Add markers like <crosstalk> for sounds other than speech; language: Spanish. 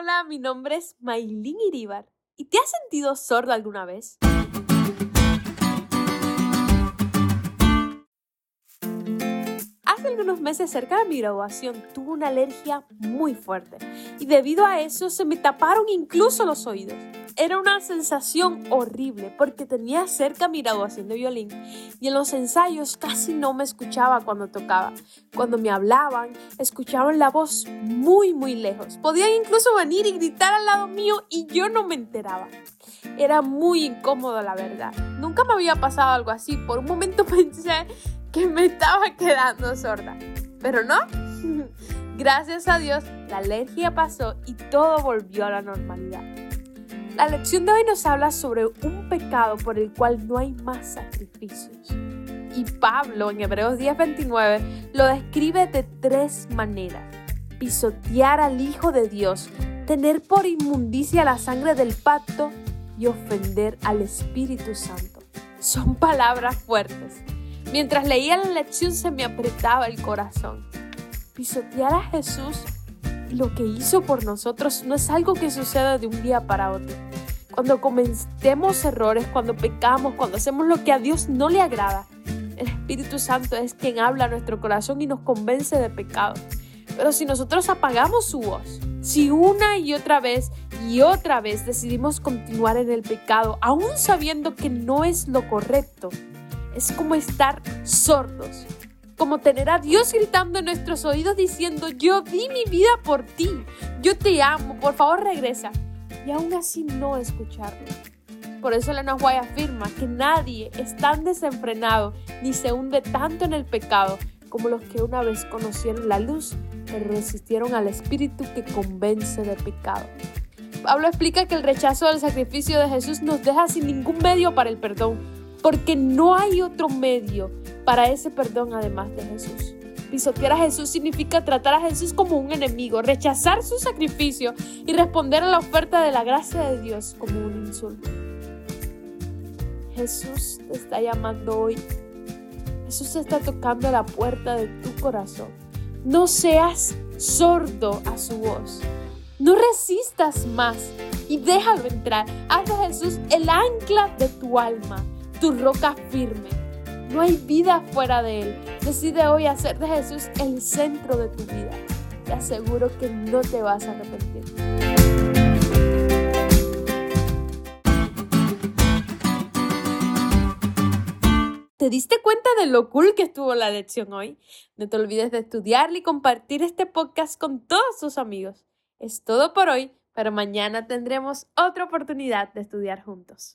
Hola, mi nombre es Maylin Iribar. ¿Y te has sentido sordo alguna vez? Algunos meses cerca de mi graduación tuve una alergia muy fuerte y debido a eso se me taparon incluso los oídos. Era una sensación horrible porque tenía cerca mi graduación de violín y en los ensayos casi no me escuchaba cuando tocaba. Cuando me hablaban, escuchaban la voz muy muy lejos. Podían incluso venir y gritar al lado mío y yo no me enteraba. Era muy incómodo la verdad. Nunca me había pasado algo así. Por un momento <laughs> pensé que me estaba quedando sorda. Pero no. Gracias a Dios, la alergia pasó y todo volvió a la normalidad. La lección de hoy nos habla sobre un pecado por el cual no hay más sacrificios. Y Pablo en Hebreos 10:29 lo describe de tres maneras. Pisotear al Hijo de Dios, tener por inmundicia la sangre del pacto y ofender al Espíritu Santo. Son palabras fuertes. Mientras leía la lección se me apretaba el corazón. Pisotear a Jesús lo que hizo por nosotros no es algo que suceda de un día para otro. Cuando cometemos errores, cuando pecamos, cuando hacemos lo que a Dios no le agrada, el Espíritu Santo es quien habla a nuestro corazón y nos convence de pecado. Pero si nosotros apagamos su voz, si una y otra vez y otra vez decidimos continuar en el pecado, aún sabiendo que no es lo correcto, es como estar sordos, como tener a Dios gritando en nuestros oídos diciendo, yo di mi vida por ti, yo te amo, por favor regresa. Y aún así no escucharlo. Por eso la White afirma que nadie es tan desenfrenado ni se hunde tanto en el pecado como los que una vez conocieron la luz, pero resistieron al espíritu que convence de pecado. Pablo explica que el rechazo del sacrificio de Jesús nos deja sin ningún medio para el perdón, porque no hay otro medio para ese perdón además de Jesús. Pisotear a Jesús significa tratar a Jesús como un enemigo, rechazar su sacrificio y responder a la oferta de la gracia de Dios como un insulto. Jesús te está llamando hoy. Jesús está tocando la puerta de tu corazón. No seas sordo a su voz. No resistas más y déjalo entrar. Haz de Jesús el ancla de tu alma, tu roca firme. No hay vida fuera de Él. Decide hoy hacer de Jesús el centro de tu vida. Te aseguro que no te vas a arrepentir. ¿Te diste cuenta de lo cool que estuvo la lección hoy? No te olvides de estudiarla y compartir este podcast con todos tus amigos. Es todo por hoy, pero mañana tendremos otra oportunidad de estudiar juntos.